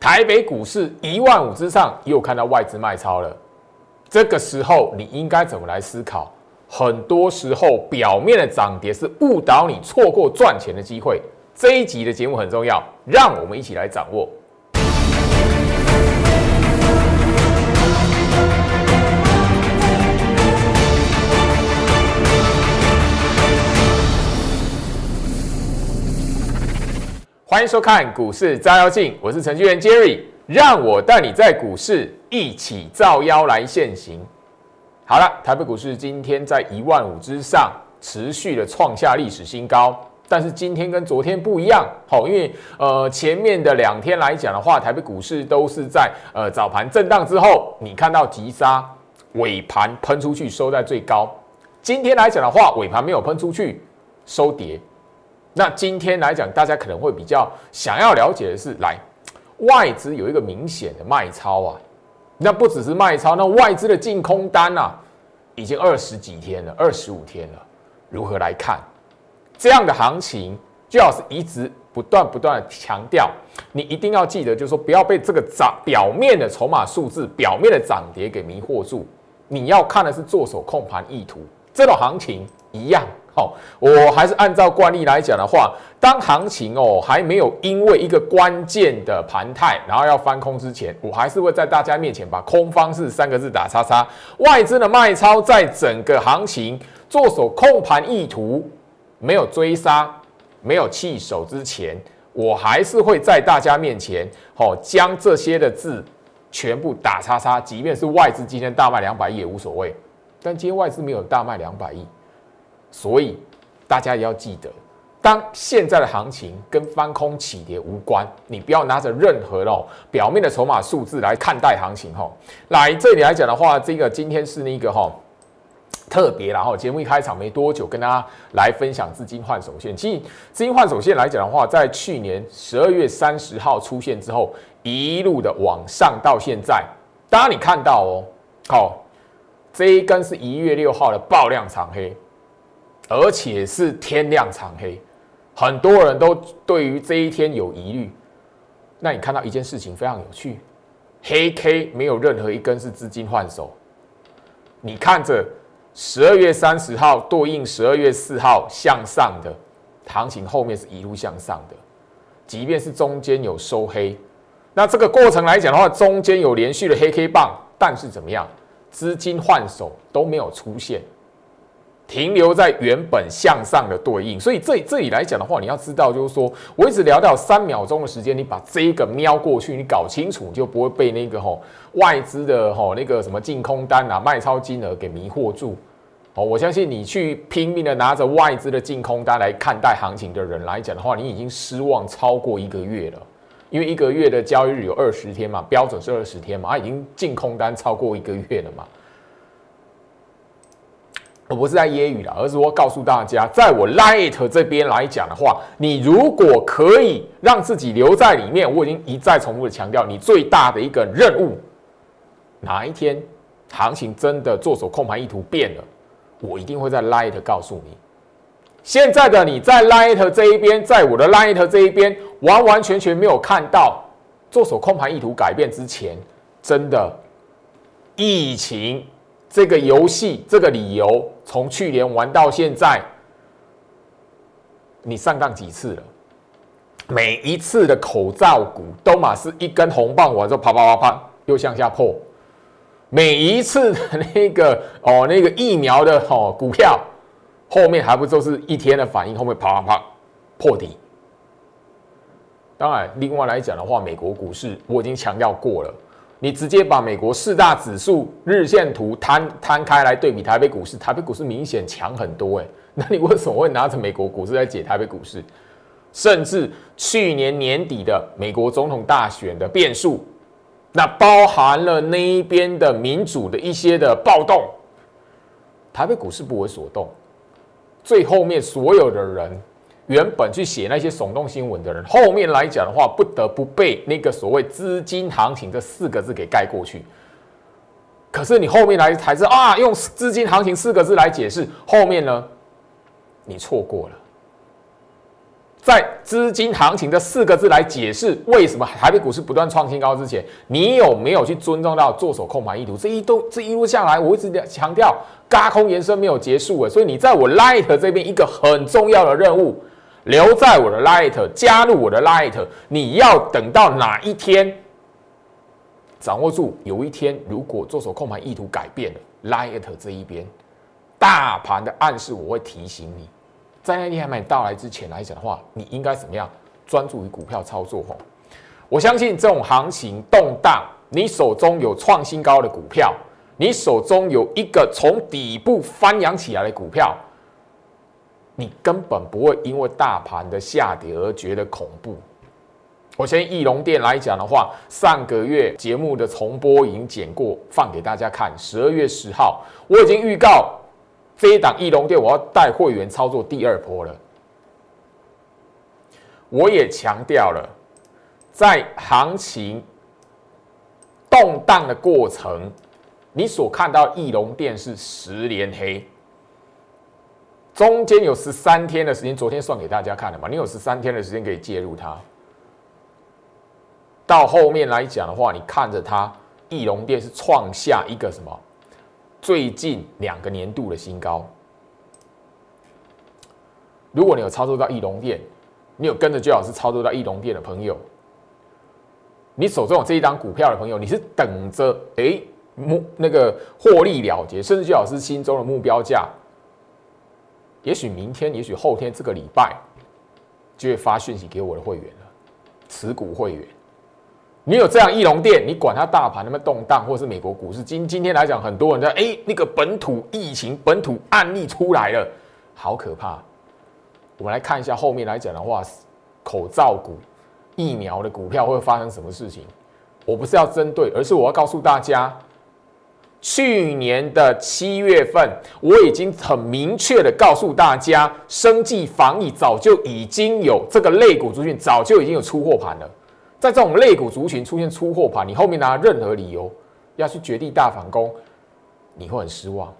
台北股市一万五之上又看到外资卖超了，这个时候你应该怎么来思考？很多时候表面的涨跌是误导你错过赚钱的机会。这一集的节目很重要，让我们一起来掌握。欢迎收看股市照妖镜，我是程序员 Jerry，让我带你在股市一起照妖来现行。好了，台北股市今天在一万五之上，持续的创下历史新高。但是今天跟昨天不一样，好，因为呃前面的两天来讲的话，台北股市都是在呃早盘震荡之后，你看到急杀，尾盘喷出去收在最高。今天来讲的话，尾盘没有喷出去，收跌。那今天来讲，大家可能会比较想要了解的是，来外资有一个明显的卖超啊，那不只是卖超，那外资的净空单啊，已经二十几天了，二十五天了，如何来看这样的行情？最好是一直不断不断的强调，你一定要记得，就是说不要被这个涨表面的筹码数字、表面的涨跌给迷惑住，你要看的是做手控盘意图，这种行情一样。好，我还是按照惯例来讲的话，当行情哦还没有因为一个关键的盘态，然后要翻空之前，我还是会在大家面前把空方是三个字打叉叉。外资的卖超在整个行情做手控盘意图没有追杀、没有弃守之前，我还是会在大家面前哦将这些的字全部打叉叉。即便是外资今天大卖两百亿也无所谓，但今天外资没有大卖两百亿。所以大家也要记得，当现在的行情跟翻空起跌无关，你不要拿着任何哦表面的筹码数字来看待行情哈。来这里来讲的话，这个今天是那个哈特别，然后节目一开场没多久，跟大家来分享资金换手线。其实资金换手线来讲的话，在去年十二月三十号出现之后，一路的往上到现在，当然你看到哦，好这一根是一月六号的爆量长黑。而且是天亮长黑，很多人都对于这一天有疑虑。那你看到一件事情非常有趣，黑 K 没有任何一根是资金换手。你看着十二月三十号对应十二月四号向上的行情，后面是一路向上的，即便是中间有收黑，那这个过程来讲的话，中间有连续的黑 K 棒，但是怎么样，资金换手都没有出现。停留在原本向上的对应，所以这这里来讲的话，你要知道，就是说我一直聊到三秒钟的时间，你把这一个瞄过去，你搞清楚，就不会被那个吼外资的吼那个什么净空单啊、卖超金额给迷惑住。哦，我相信你去拼命的拿着外资的净空单来看待行情的人来讲的话，你已经失望超过一个月了，因为一个月的交易日有二十天嘛，标准是二十天嘛，它已经净空单超过一个月了嘛。我不是在揶揄了，而是我告诉大家，在我 Light 这边来讲的话，你如果可以让自己留在里面，我已经一再重复的强调，你最大的一个任务，哪一天行情真的做手控盘意图变了，我一定会在 Light 告诉你。现在的你在 Light 这一边，在我的 Light 这一边，完完全全没有看到做手控盘意图改变之前，真的疫情。这个游戏，这个理由，从去年玩到现在，你上当几次了？每一次的口罩股都嘛是一根红棒完之后啪啪啪啪又向下破，每一次的那个哦那个疫苗的哦股票后面还不就是一天的反应，后面啪啪啪破底。当然，另外来讲的话，美国股市我已经强调过了。你直接把美国四大指数日线图摊摊开来对比台北股市，台北股市明显强很多哎，那你为什么会拿着美国股市来解台北股市？甚至去年年底的美国总统大选的变数，那包含了那一边的民主的一些的暴动，台北股市不为所动，最后面所有的人。原本去写那些耸动新闻的人，后面来讲的话，不得不被那个所谓资金行情这四个字给盖过去。可是你后面来才是啊，用资金行情四个字来解释，后面呢，你错过了。在资金行情这四个字来解释为什么台北股市不断创新高之前，你有没有去尊重到做手控盘意图？这一都这一路下来，我一直强调，嘎空延伸没有结束诶，所以你在我 Light 这边一个很重要的任务，留在我的 Light，加入我的 Light，你要等到哪一天掌握住？有一天如果做手控盘意图改变了，Light 这一边大盘的暗示，我会提醒你。在那天还没到来之前来讲的话，你应该怎么样专注于股票操作？吼，我相信这种行情动荡，你手中有创新高的股票，你手中有一个从底部翻扬起来的股票，你根本不会因为大盘的下跌而觉得恐怖。我先翼龙店来讲的话，上个月节目的重播已经剪过，放给大家看。十二月十号，我已经预告。这一档翼龙店，我要带会员操作第二波了。我也强调了，在行情动荡的过程，你所看到翼龙店是十连黑，中间有十三天的时间，昨天算给大家看了嘛？你有十三天的时间可以介入它。到后面来讲的话，你看着它，翼龙店是创下一个什么？最近两个年度的新高。如果你有操作到翼龙店，你有跟着最老师操作到翼龙店的朋友，你手中有这一张股票的朋友，你是等着哎目那个获利了结，甚至最老师心中的目标价，也许明天，也许后天，这个礼拜就会发讯息给我的会员了，持股会员。你有这样翼龙店，你管它大盘那么动荡，或是美国股市今今天来讲，很多人在哎，那个本土疫情、本土案例出来了，好可怕。我们来看一下后面来讲的话，口罩股、疫苗的股票会发生什么事情？我不是要针对，而是我要告诉大家，去年的七月份，我已经很明确的告诉大家，生计防疫早就已经有这个类股族群，早就已经有出货盘了。在这种类股族群出现出货盘，你后面拿任何理由要去绝地大反攻，你会很失望。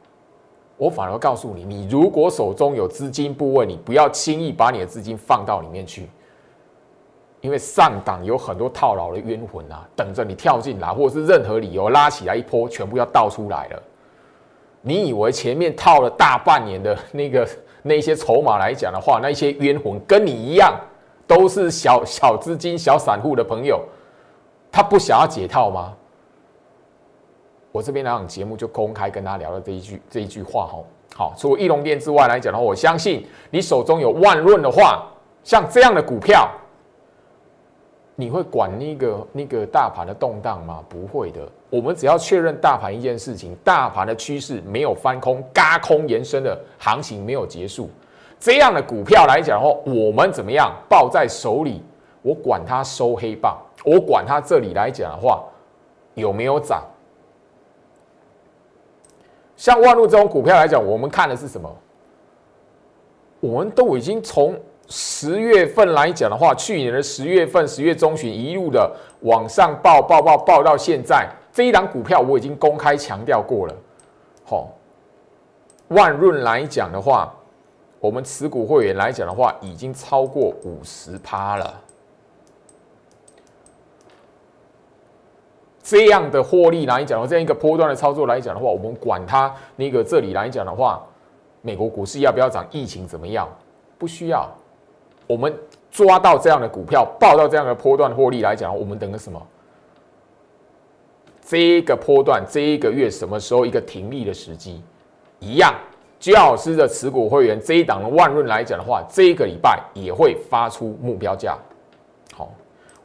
我反而告诉你，你如果手中有资金部位，你不要轻易把你的资金放到里面去，因为上档有很多套牢的冤魂啊，等着你跳进来，或者是任何理由拉起来一波，全部要倒出来了。你以为前面套了大半年的那个 那些筹码来讲的话，那些冤魂跟你一样？都是小小资金、小散户的朋友，他不想要解套吗？我这边那档节目就公开跟他聊了这一句这一句话哈。好，除了翼龙店之外来讲的话，我相信你手中有万润的话，像这样的股票，你会管那个那个大盘的动荡吗？不会的。我们只要确认大盘一件事情，大盘的趋势没有翻空、嘎空延伸的行情没有结束。这样的股票来讲的话，我们怎么样抱在手里？我管它收黑棒，我管它这里来讲的话有没有涨？像万路这种股票来讲，我们看的是什么？我们都已经从十月份来讲的话，去年的十月份、十月中旬一路的往上报、报、报、报到现在，这一档股票我已经公开强调过了。好，万润来讲的话。我们持股会员来讲的话，已经超过五十趴了。这样的获利来讲，这样一个波段的操作来讲的话，我们管它那个这里来讲的话，美国股市要不要涨，疫情怎么样，不需要。我们抓到这样的股票，报到这样的波段获利来讲，我们等个什么？这一个波段这一个月什么时候一个停利的时机，一样。居老师的持股会员这一档的万润来讲的话，这一个礼拜也会发出目标价。好，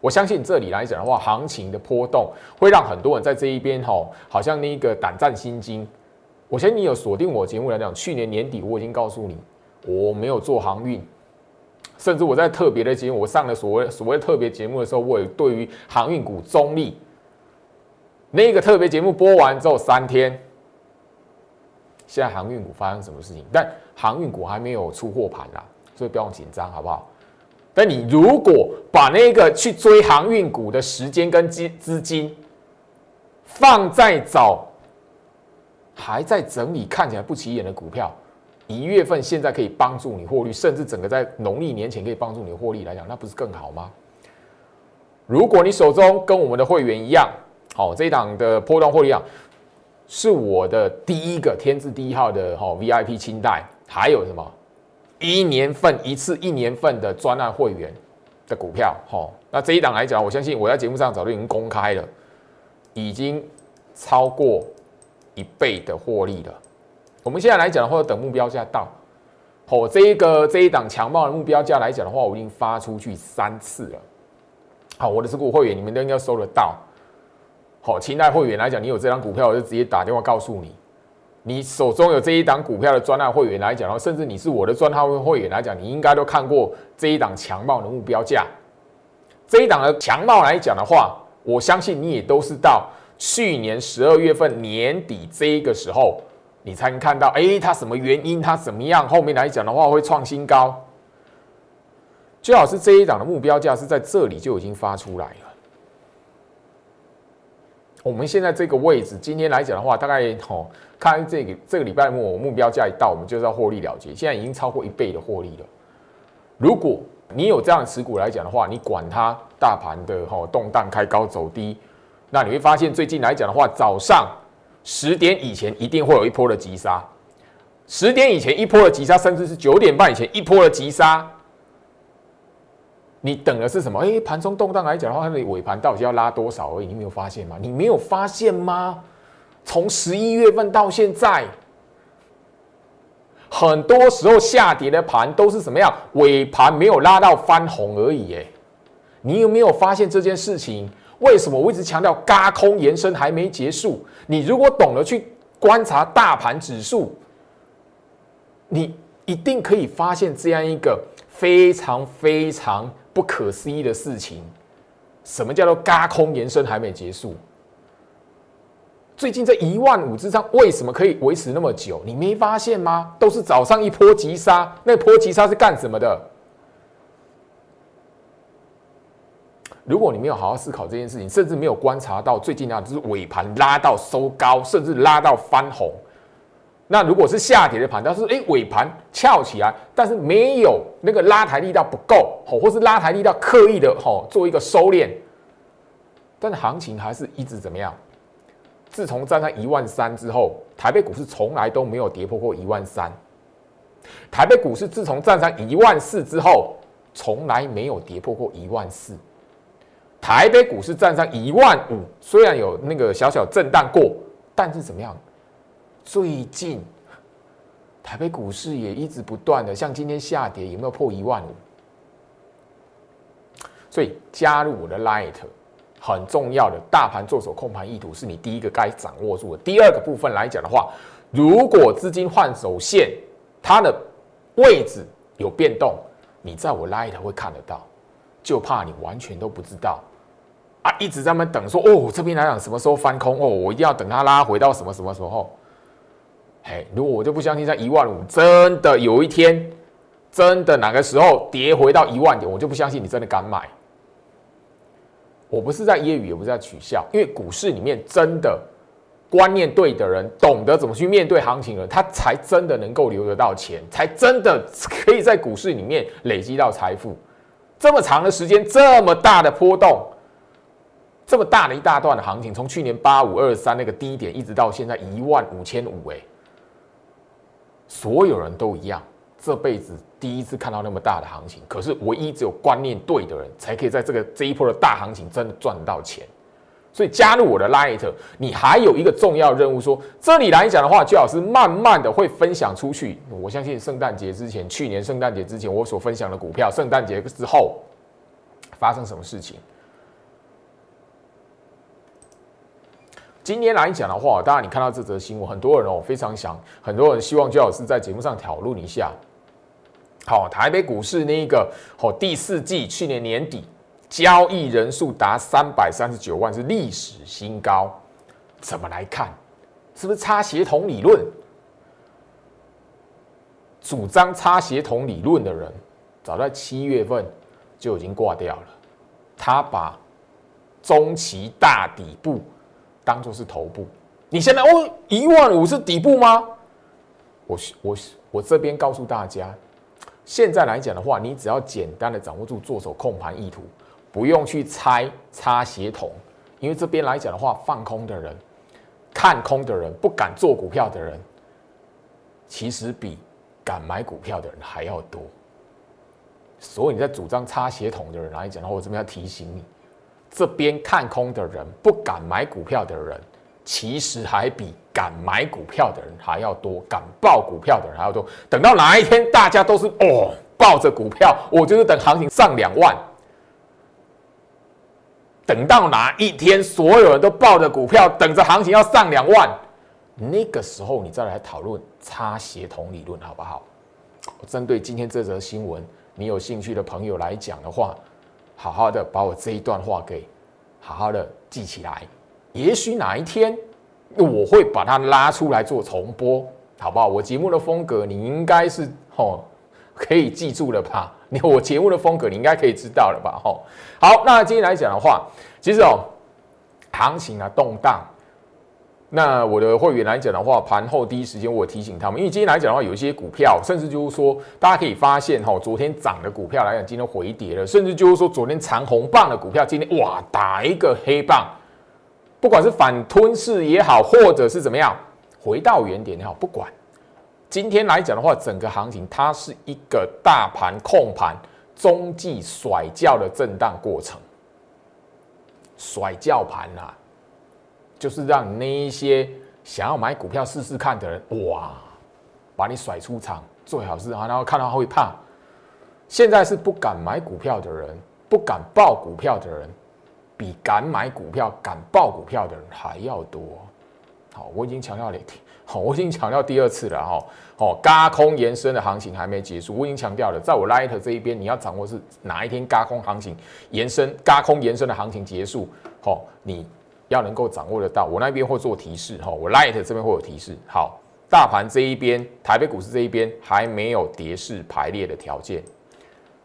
我相信这里来讲的话，行情的波动会让很多人在这一边哈，好像那个胆战心惊。我相信你有锁定我节目来讲，去年年底我已经告诉你，我没有做航运，甚至我在特别的节目，我上了所谓所谓特别节目的时候，我也对于航运股中立。那个特别节目播完之后三天。现在航运股发生什么事情？但航运股还没有出货盘啦，所以不用紧张，好不好？但你如果把那个去追航运股的时间跟资资金放在找还在整理、看起来不起眼的股票，一月份现在可以帮助你获利，甚至整个在农历年前可以帮助你获利来讲，那不是更好吗？如果你手中跟我们的会员一样，好这一档的波段获利量是我的第一个天字第一号的哈 VIP 清代，还有什么一年份一次一年份的专案会员的股票，哈，那这一档来讲，我相信我在节目上早就已经公开了，已经超过一倍的获利了。我们现在来讲的话，等目标价到，好，这一个这一档强暴的目标价来讲的话，我已经发出去三次了。好，我的持股会员你们都应该收得到。好，清代会员来讲，你有这张股票，我就直接打电话告诉你，你手中有这一档股票的专案会员来讲，然后甚至你是我的专案会员来讲，你应该都看过这一档强暴的目标价。这一档的强暴来讲的话，我相信你也都是到去年十二月份年底这一个时候。你才能看到，哎，它什么原因？它怎么样？后面来讲的话会创新高。最好是这一档的目标价是在这里就已经发出来了。我们现在这个位置，今天来讲的话，大概哦，看这个这个礼拜末我目标价一到，我们就是要获利了结。现在已经超过一倍的获利了。如果你有这样的持股来讲的话，你管它大盘的哦动荡开高走低，那你会发现最近来讲的话，早上。十点以前一定会有一波的急杀，十点以前一波的急杀，甚至是九点半以前一波的急杀，你等的是什么？哎，盘中动荡来讲的话，它的尾盘到底要拉多少而已？你没有发现吗？你没有发现吗？从十一月份到现在，很多时候下跌的盘都是什么样？尾盘没有拉到翻红而已。哎，你有没有发现这件事情？为什么我一直强调嘎空延伸还没结束？你如果懂得去观察大盘指数，你一定可以发现这样一个非常非常不可思议的事情：什么叫做嘎空延伸还没结束？最近这一万五之上为什么可以维持那么久？你没发现吗？都是早上一波急杀，那波急杀是干什么的？如果你没有好好思考这件事情，甚至没有观察到最近啊，就是尾盘拉到收高，甚至拉到翻红。那如果是下跌的盘，但是哎尾盘翘起来，但是没有那个拉抬力道不够，吼，或是拉抬力道刻意的吼做一个收敛，但是行情还是一直怎么样？自从站上一万三之后，台北股市从来都没有跌破过一万三。台北股市自从站上一万四之后，从来没有跌破过一万四。台北股市站上一万五，虽然有那个小小震荡过，但是怎么样？最近台北股市也一直不断的，像今天下跌，有没有破一万五？所以加入我的 Light 很重要的大盘做手控盘意图，是你第一个该掌握住的。第二个部分来讲的话，如果资金换手线，它的位置有变动，你在我 Light 会看得到，就怕你完全都不知道。啊，一直在那等，说哦，这边来讲什么时候翻空哦，我一定要等它拉回到什么什么时候。嘿，如果我就不相信在一万五真的有一天，真的哪个时候跌回到一万点，我就不相信你真的敢买。我不是在揶揄，也不是在取笑，因为股市里面真的观念对的人，懂得怎么去面对行情的人，他才真的能够留得到钱，才真的可以在股市里面累积到财富。这么长的时间，这么大的波动。这么大的一大段的行情，从去年八五二三那个低点，一直到现在一万五千五，哎，所有人都一样，这辈子第一次看到那么大的行情。可是唯一只有观念对的人，才可以在这个这一波的大行情真的赚到钱。所以加入我的 Light，你还有一个重要任务，说这里来讲的话，最好是慢慢的会分享出去。我相信圣诞节之前，去年圣诞节之前我所分享的股票，圣诞节之后发生什么事情？今天来讲的话，当然你看到这则新闻，很多人哦非常想，很多人希望焦老师在节目上讨论一下。好，台北股市那一个好第四季去年年底交易人数达三百三十九万，是历史新高。怎么来看？是不是差协同理论？主张差协同理论的人，早在七月份就已经挂掉了。他把中期大底部。当做是头部，你现在哦，一万五是底部吗？我我我这边告诉大家，现在来讲的话，你只要简单的掌握住做手控盘意图，不用去猜插协同，因为这边来讲的话，放空的人、看空的人、不敢做股票的人，其实比敢买股票的人还要多。所以你在主张差协同的人来讲的话，我这边要提醒你，这边看空的人、不敢买股票的人。其实还比敢买股票的人还要多，敢报股票的人还要多。等到哪一天大家都是哦抱着股票，我就是等行情上两万。等到哪一天所有人都抱着股票，等着行情要上两万，那个时候你再来讨论差协同理论好不好？针对今天这则新闻，你有兴趣的朋友来讲的话，好好的把我这一段话给好好的记起来。也许哪一天我会把它拉出来做重播，好不好？我节目的风格你应该是哦可以记住了吧？你我节目的风格你应该可以知道了吧？吼，好，那今天来讲的话，其实哦，行情啊动荡，那我的会员来讲的话，盘后第一时间我提醒他们，因为今天来讲的话，有一些股票，甚至就是说，大家可以发现哈，昨天涨的股票来讲，今天回跌了，甚至就是说，昨天长红棒的股票，今天哇打一个黑棒。不管是反吞噬也好，或者是怎么样回到原点也好，不管今天来讲的话，整个行情它是一个大盘控盘中继甩轿的震荡过程。甩轿盘呐，就是让那一些想要买股票试试看的人，哇，把你甩出场，最好是啊，然后看到会怕。现在是不敢买股票的人，不敢报股票的人。比敢买股票、敢报股票的人还要多。好，我已经强调了，好，我已经强调第二次了哈。哦，嘎空延伸的行情还没结束，我已经强调了，在我 Light 这一边，你要掌握是哪一天嘎空行情延伸、嘎空延伸的行情结束，好，你要能够掌握得到。我那边会做提示，哈，我 Light 这边会有提示。好，大盘这一边，台北股市这一边还没有跌势排列的条件，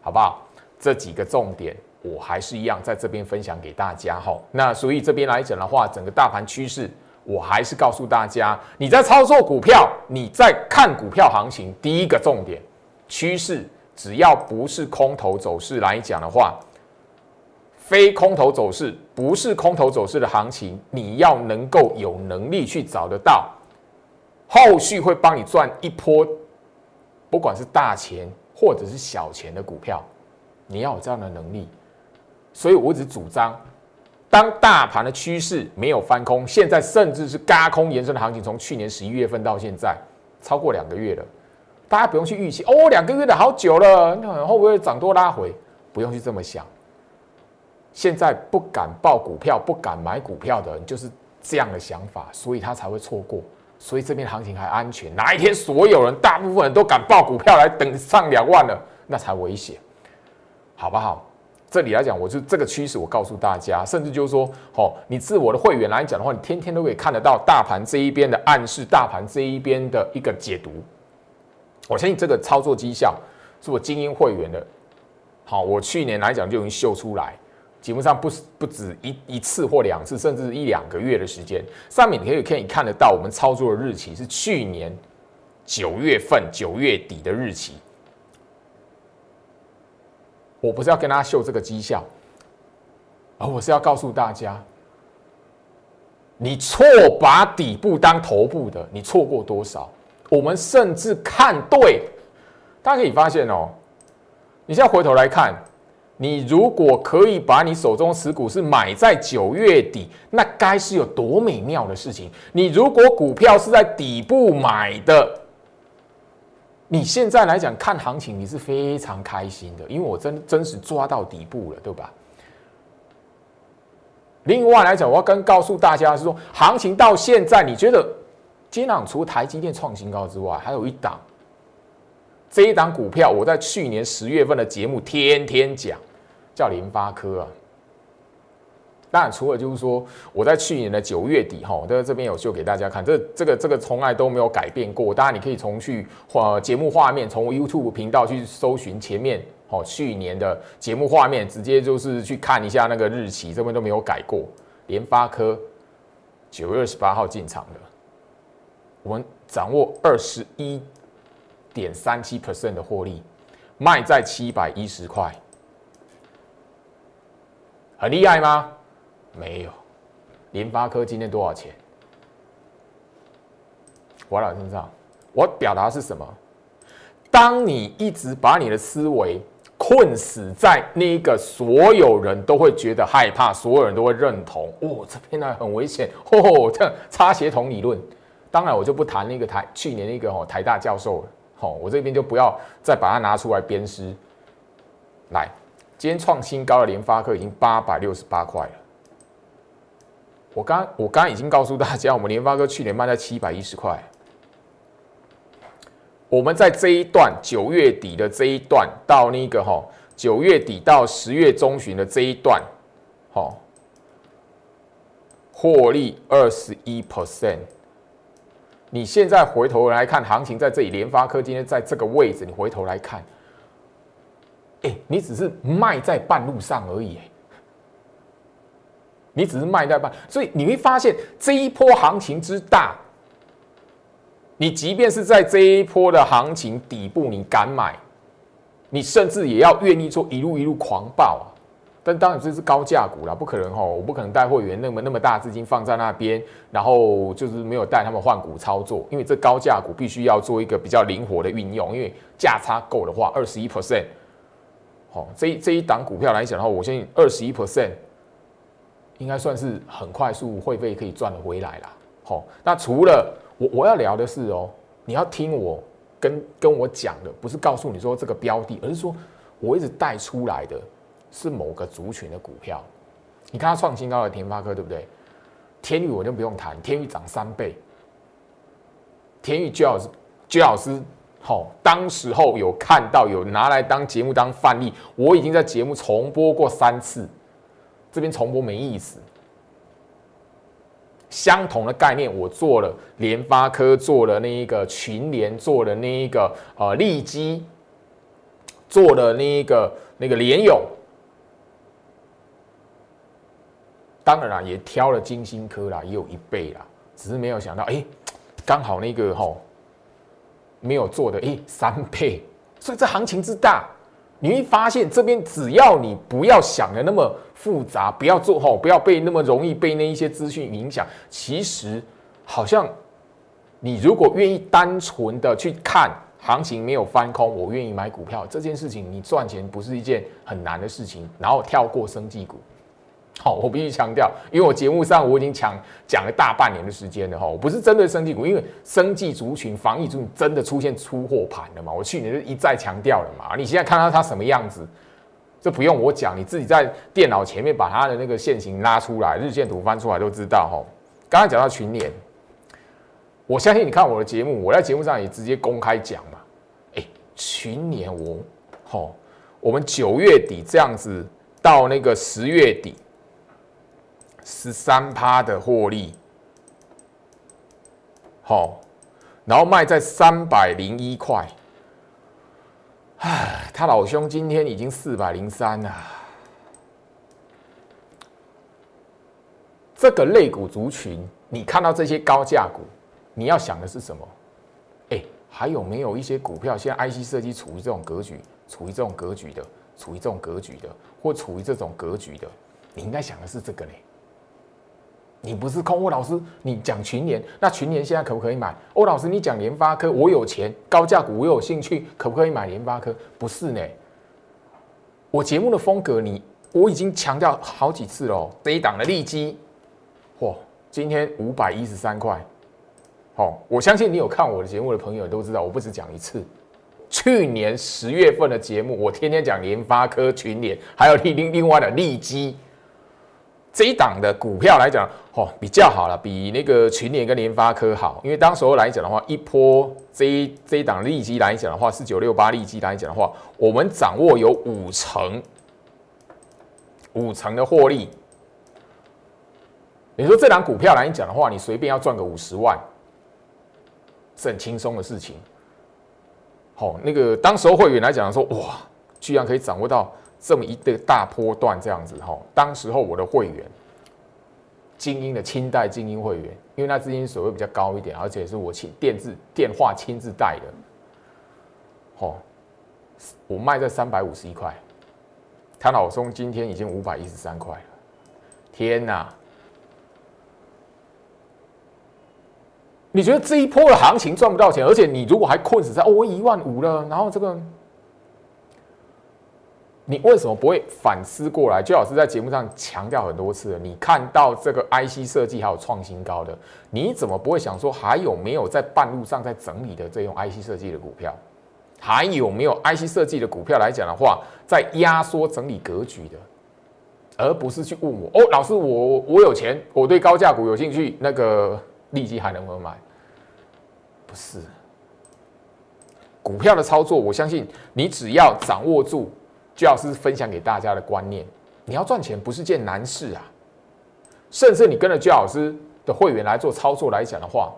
好不好？这几个重点。我还是一样在这边分享给大家哈，那所以这边来讲的话，整个大盘趋势，我还是告诉大家，你在操作股票，你在看股票行情，第一个重点，趋势只要不是空头走势来讲的话，非空头走势，不是空头走势的行情，你要能够有能力去找得到，后续会帮你赚一波，不管是大钱或者是小钱的股票，你要有这样的能力。所以我只主张，当大盘的趋势没有翻空，现在甚至是嘎空延伸的行情，从去年十一月份到现在超过两个月了，大家不用去预期哦，两个月的好久了，那会不会涨多拉回？不用去这么想。现在不敢报股票、不敢买股票的人，就是这样的想法，所以他才会错过。所以这边行情还安全，哪一天所有人、大部分人都敢报股票来等上两万了，那才危险，好不好？这里来讲，我就这个趋势，我告诉大家，甚至就是说，哦，你自我的会员来讲的话，你天天都可以看得到大盘这一边的暗示，大盘这一边的一个解读。我相信这个操作绩效是我精英会员的，好，我去年来讲就已经秀出来，基本上不不止一一次或两次，甚至一两个月的时间，上面你可以可以看得到，我们操作的日期是去年九月份九月底的日期。我不是要跟大家秀这个绩效，而我是要告诉大家，你错把底部当头部的，你错过多少？我们甚至看对，大家可以发现哦，你现在回头来看，你如果可以把你手中持股是买在九月底，那该是有多美妙的事情。你如果股票是在底部买的。你现在来讲看行情，你是非常开心的，因为我真真实抓到底部了，对吧？另外来讲，我要跟告诉大家是说，行情到现在，你觉得今朗除台积电创新高之外，还有一档，这一档股票，我在去年十月份的节目天天讲，叫联发科啊。当然，除了就是说，我在去年的九月底哈，在这边有秀给大家看，这这个这个从来都没有改变过。当然，你可以从去画节目画面，从 YouTube 频道去搜寻前面哦去年的节目画面，直接就是去看一下那个日期，这边都没有改过。联发科九月二十八号进场的，我们掌握二十一点三七 percent 的获利，卖在七百一十块，很厉害吗？没有。联发科今天多少钱？我老身上，我表达是什么？当你一直把你的思维困死在那个所有人都会觉得害怕，所有人都会认同，哦，这片呢很危险，哦，这插协同理论。当然，我就不谈那个台去年那个哦台大教授了，好，我这边就不要再把它拿出来鞭尸。来，今天创新高的联发科已经八百六十八块了。我刚我刚已经告诉大家，我们联发科去年卖在七百一十块。我们在这一段九月底的这一段到那个哈九月底到十月中旬的这一段，好，获利二十一 percent。你现在回头来看行情，在这里，联发科今天在这个位置，你回头来看，哎，你只是卖在半路上而已，你只是卖在半，所以你会发现这一波行情之大。你即便是在这一波的行情底部，你敢买，你甚至也要愿意做一路一路狂暴啊！但当然这是高价股啦，不可能哈，我不可能带会员那么那么大资金放在那边，然后就是没有带他们换股操作，因为这高价股必须要做一个比较灵活的运用，因为价差够的话，二十一 percent，好，这这一档股票来讲的话，我相信二十一 percent 应该算是很快速会费可以赚回来啦。好，那除了我我要聊的是哦，你要听我跟跟我讲的，不是告诉你说这个标的，而是说我一直带出来的是某个族群的股票。你看它创新高的田发科，对不对？天宇我就不用谈，天宇涨三倍。天宇姜老师，姜老师，好，当时候有看到有拿来当节目当范例，我已经在节目重播过三次，这边重播没意思。相同的概念，我做了联发科，做了那一个群联，做了那一个呃利基，做了那一个那个联友，当然啦，也挑了金星科啦，也有一倍啦，只是没有想到，哎，刚好那个哈没有做的，哎，三倍，所以这行情之大。你会发现，这边只要你不要想的那么复杂，不要做吼，不要被那么容易被那一些资讯影响。其实，好像你如果愿意单纯的去看行情没有翻空，我愿意买股票这件事情，你赚钱不是一件很难的事情。然后跳过生技股。好，我必须强调，因为我节目上我已经讲讲了大半年的时间了哈，我不是针对生技股，因为生技族群、防疫族群真的出现出货盘了嘛？我去年就一再强调了嘛。你现在看到它什么样子，这不用我讲，你自己在电脑前面把它的那个线型拉出来，日线图翻出来都知道哈。刚刚讲到群联，我相信你看我的节目，我在节目上也直接公开讲嘛。哎，群联我，好，我们九月底这样子到那个十月底。十三趴的获利，好，然后卖在三百零一块，唉，他老兄今天已经四百零三了。这个类股族群，你看到这些高价股，你要想的是什么？哎，还有没有一些股票，现在 IC 设计处于这种格局，处于这种格局的，处于这种格局的，或处于这种格局的，你应该想的是这个嘞。你不是空欧老师，你讲群联，那群联现在可不可以买？欧老师，你讲联发科，我有钱，高价股我有兴趣，可不可以买联发科？不是呢，我节目的风格，你我已经强调好几次喽。这一档的利基，嚯，今天五百一十三块，好，我相信你有看我的节目的朋友都知道，我不止讲一次。去年十月份的节目，我天天讲联发科、群联，还有另另另外的利基。这一档的股票来讲，哦，比较好了，比那个群联跟联发科好。因为当时候来讲的话，一波这一这一档利基来讲的话，四九六八利基来讲的话，我们掌握有五成，五成的获利。你说这档股票来讲的话，你随便要赚个五十万，是很轻松的事情。好，那个当时候会员来讲说，哇，居然可以掌握到。这么一个大波段这样子哈，当时候我的会员，精英的清代精英会员，因为那资金所谓比较高一点，而且是我亲电自电话亲自带的，哦，我卖在三百五十一块，他老松今天已经五百一十三块了，天哪！你觉得这一波的行情赚不到钱，而且你如果还困死在哦我一万五了，然后这个，你为什么不会反思过来？就老师在节目上强调很多次了。你看到这个 IC 设计还有创新高的，你怎么不会想说还有没有在半路上在整理的这种 IC 设计的股票？还有没有 IC 设计的股票来讲的话，在压缩整理格局的，而不是去问我哦，老师我我有钱，我对高价股有兴趣，那个。立即还能不能买？不是股票的操作，我相信你只要掌握住，就要是分享给大家的观念。你要赚钱不是件难事啊，甚至你跟着焦老师的会员来做操作来讲的话，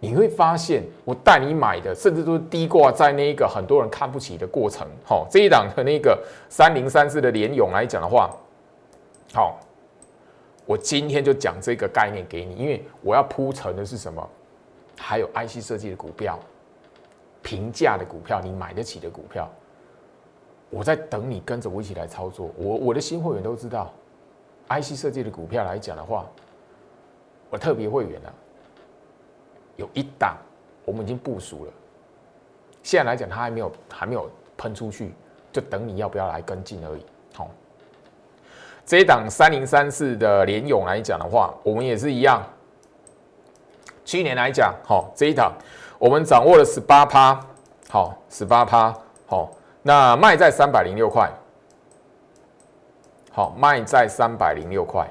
你会发现我带你买的，甚至都是低挂在那一个很多人看不起的过程。好，这一档的那个三零三四的联勇来讲的话，好。我今天就讲这个概念给你，因为我要铺陈的是什么？还有 IC 设计的股票，平价的股票，你买得起的股票，我在等你跟着我一起来操作。我我的新会员都知道，IC 设计的股票来讲的话，我特别会员呢，有一档我们已经部署了，现在来讲它还没有还没有喷出去，就等你要不要来跟进而已。好。这一档三零三四的联勇来讲的话，我们也是一样。去年来讲，好这一档我们掌握了十八趴，好十八趴，好那卖在三百零六块，好卖在三百零六块。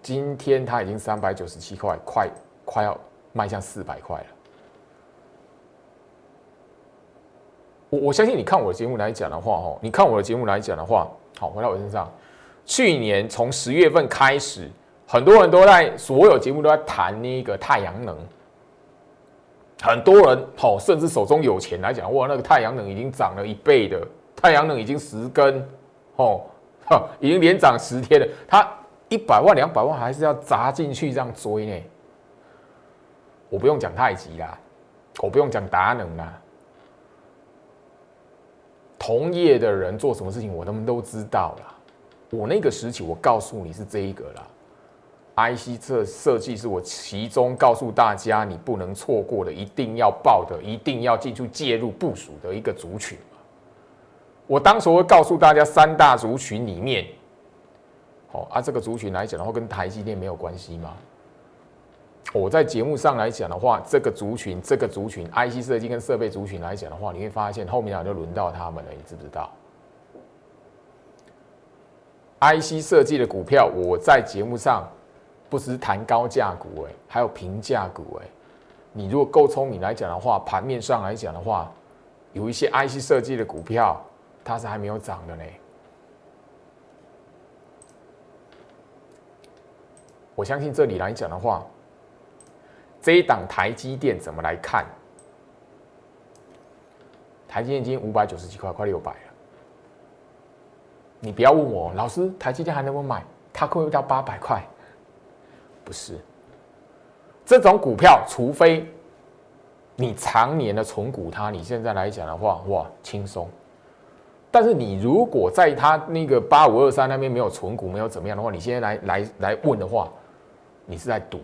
今天它已经三百九十七块，快快要迈向四百块了。我我相信你看我的节目来讲的话，哦，你看我的节目来讲的话。好，回到我身上。去年从十月份开始，很多人都在所有节目都在谈那个太阳能。很多人好，甚至手中有钱来讲，哇，那个太阳能已经涨了一倍的，太阳能已经十根，哦，哈，已经连涨十天了。他一百万、两百万还是要砸进去这样追呢？我不用讲太极啦，我不用讲达能啦。同业的人做什么事情，我他们都知道了。我那个时期，我告诉你是这一个了。IC 这设计是我其中告诉大家你不能错过的，一定要报的，一定要进去介入部署的一个族群。我当时会告诉大家，三大族群里面，好啊，这个族群来讲的话，跟台积电没有关系吗？我在节目上来讲的话，这个族群，这个族群，IC 设计跟设备族群来讲的话，你会发现后面啊就轮到他们了，你知不知道？IC 设计的股票，我在节目上不只是谈高价股哎，还有平价股哎。你如果够聪明来讲的话，盘面上来讲的话，有一些 IC 设计的股票，它是还没有涨的呢。我相信这里来讲的话。这一档台积电怎么来看？台积电已经五百九十几块，快六百了。你不要问我，老师，台积电还能不能买？它会不会到八百块？不是，这种股票，除非你常年的存股它，你现在来讲的话，哇，轻松。但是你如果在它那个八五二三那边没有存股，没有怎么样的话，你现在来来来问的话，你是在赌。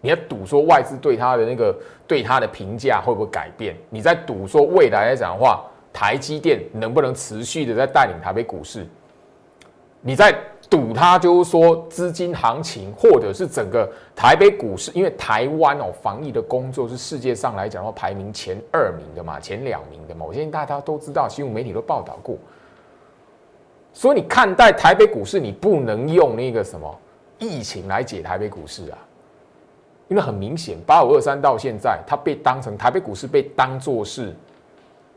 你在赌说外资对它的那个对它的评价会不会改变？你在赌说未来来讲的话，台积电能不能持续的在带领台北股市？你在赌它就是说资金行情，或者是整个台北股市，因为台湾哦防疫的工作是世界上来讲的话排名前二名的嘛，前两名的嘛，我相信大家都知道，新闻媒体都报道过。所以你看待台北股市，你不能用那个什么疫情来解台北股市啊。因为很明显，八五二三到现在，它被当成台北股市被当作是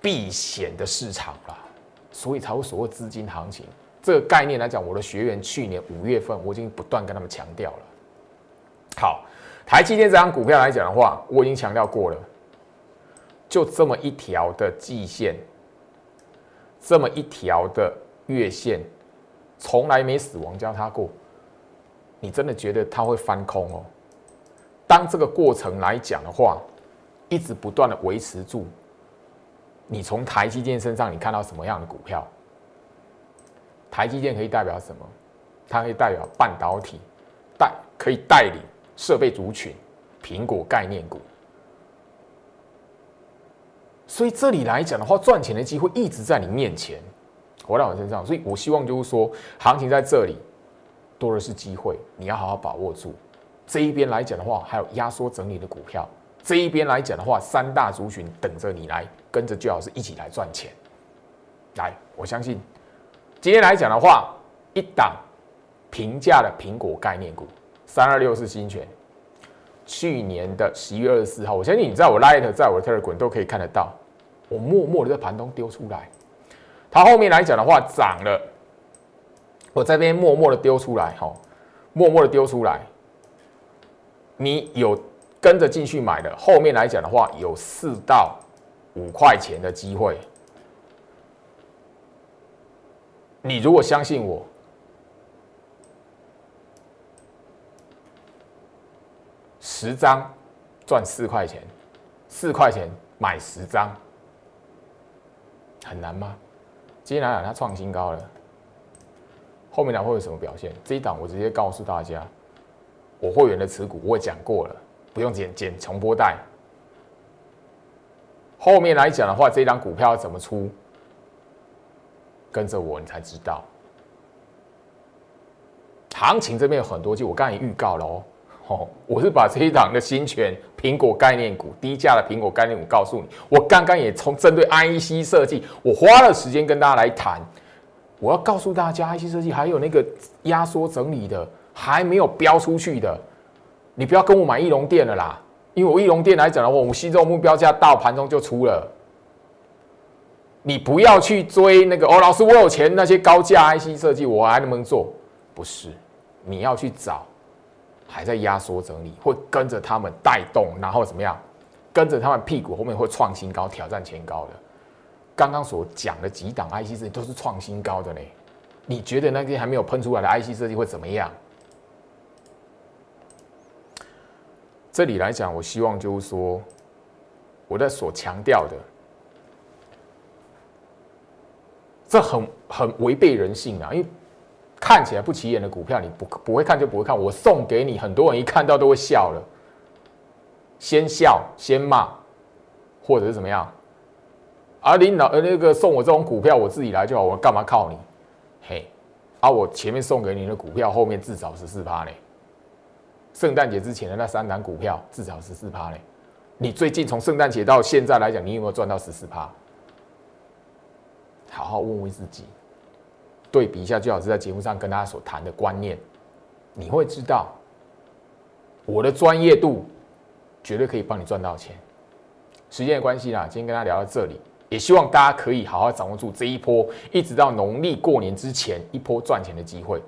避险的市场了，所以才会所谓资金行情这个概念来讲，我的学员去年五月份我已经不断跟他们强调了。好，台积电这张股票来讲的话，我已经强调过了，就这么一条的季线，这么一条的月线，从来没死亡交叉过，你真的觉得它会翻空哦？当这个过程来讲的话，一直不断的维持住。你从台积电身上，你看到什么样的股票？台积电可以代表什么？它可以代表半导体，带可以带领设备族群，苹果概念股。所以这里来讲的话，赚钱的机会一直在你面前，活在我身上。所以我希望就是说，行情在这里多的是机会，你要好好把握住。这一边来讲的话，还有压缩整理的股票。这一边来讲的话，三大族群等着你来跟着，最好是一起来赚钱。来，我相信今天来讲的话，一档平价的苹果概念股，三二六四新权，去年的十一月二十四号，我相信你在我 Light，在我的 Telegram 都可以看得到，我默默的在盘中丢出来，它后面来讲的话涨了，我这边默默的丢出来，哈，默默的丢出来，你有。跟着进去买的，后面来讲的话，有四到五块钱的机会。你如果相信我，十张赚四块钱，四块钱买十张，很难吗？今天来讲它创新高了，后面来会有什么表现？这一档我直接告诉大家，我会员的持股我讲过了。不用剪剪重播带。后面来讲的话，这一张股票要怎么出？跟着我，你才知道。行情这边有很多，就我刚才预告了哦。哦，我是把这一档的新权苹果概念股、低价的苹果概念股告诉你。我刚刚也从针对 IEC 设计，我花了时间跟大家来谈。我要告诉大家 IEC 设计还有那个压缩整理的，还没有标出去的。你不要跟我买翼龙店了啦，因为我翼龙店来讲的话，我们心中目标价到盘中就出了。你不要去追那个哦，老师我有钱，那些高价 IC 设计我还能不能做？不是，你要去找还在压缩整理，会跟着他们带动，然后怎么样？跟着他们屁股后面会创新高，挑战前高的。刚刚所讲的几档 IC 设计都是创新高的呢。你觉得那些还没有喷出来的 IC 设计会怎么样？这里来讲，我希望就是说，我在所强调的，这很很违背人性啊！因为看起来不起眼的股票，你不不会看就不会看。我送给你，很多人一看到都会笑了，先笑先骂，或者是怎么样？而领导呃那个送我这种股票，我自己来就好，我干嘛靠你？嘿，而我前面送给你的股票，后面至少十四趴嘞。圣诞节之前的那三档股票至少十四趴嘞，你最近从圣诞节到现在来讲，你有没有赚到十四趴？好好问问自己，对比一下，最好是在节目上跟大家所谈的观念，你会知道我的专业度绝对可以帮你赚到钱。时间的关系啦，今天跟大家聊到这里，也希望大家可以好好掌握住这一波，一直到农历过年之前一波赚钱的机会。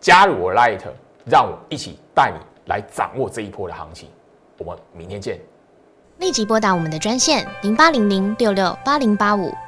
加入我 Light，让我一起带你。来掌握这一波的行情，我们明天见。立即拨打我们的专线零八零零六六八零八五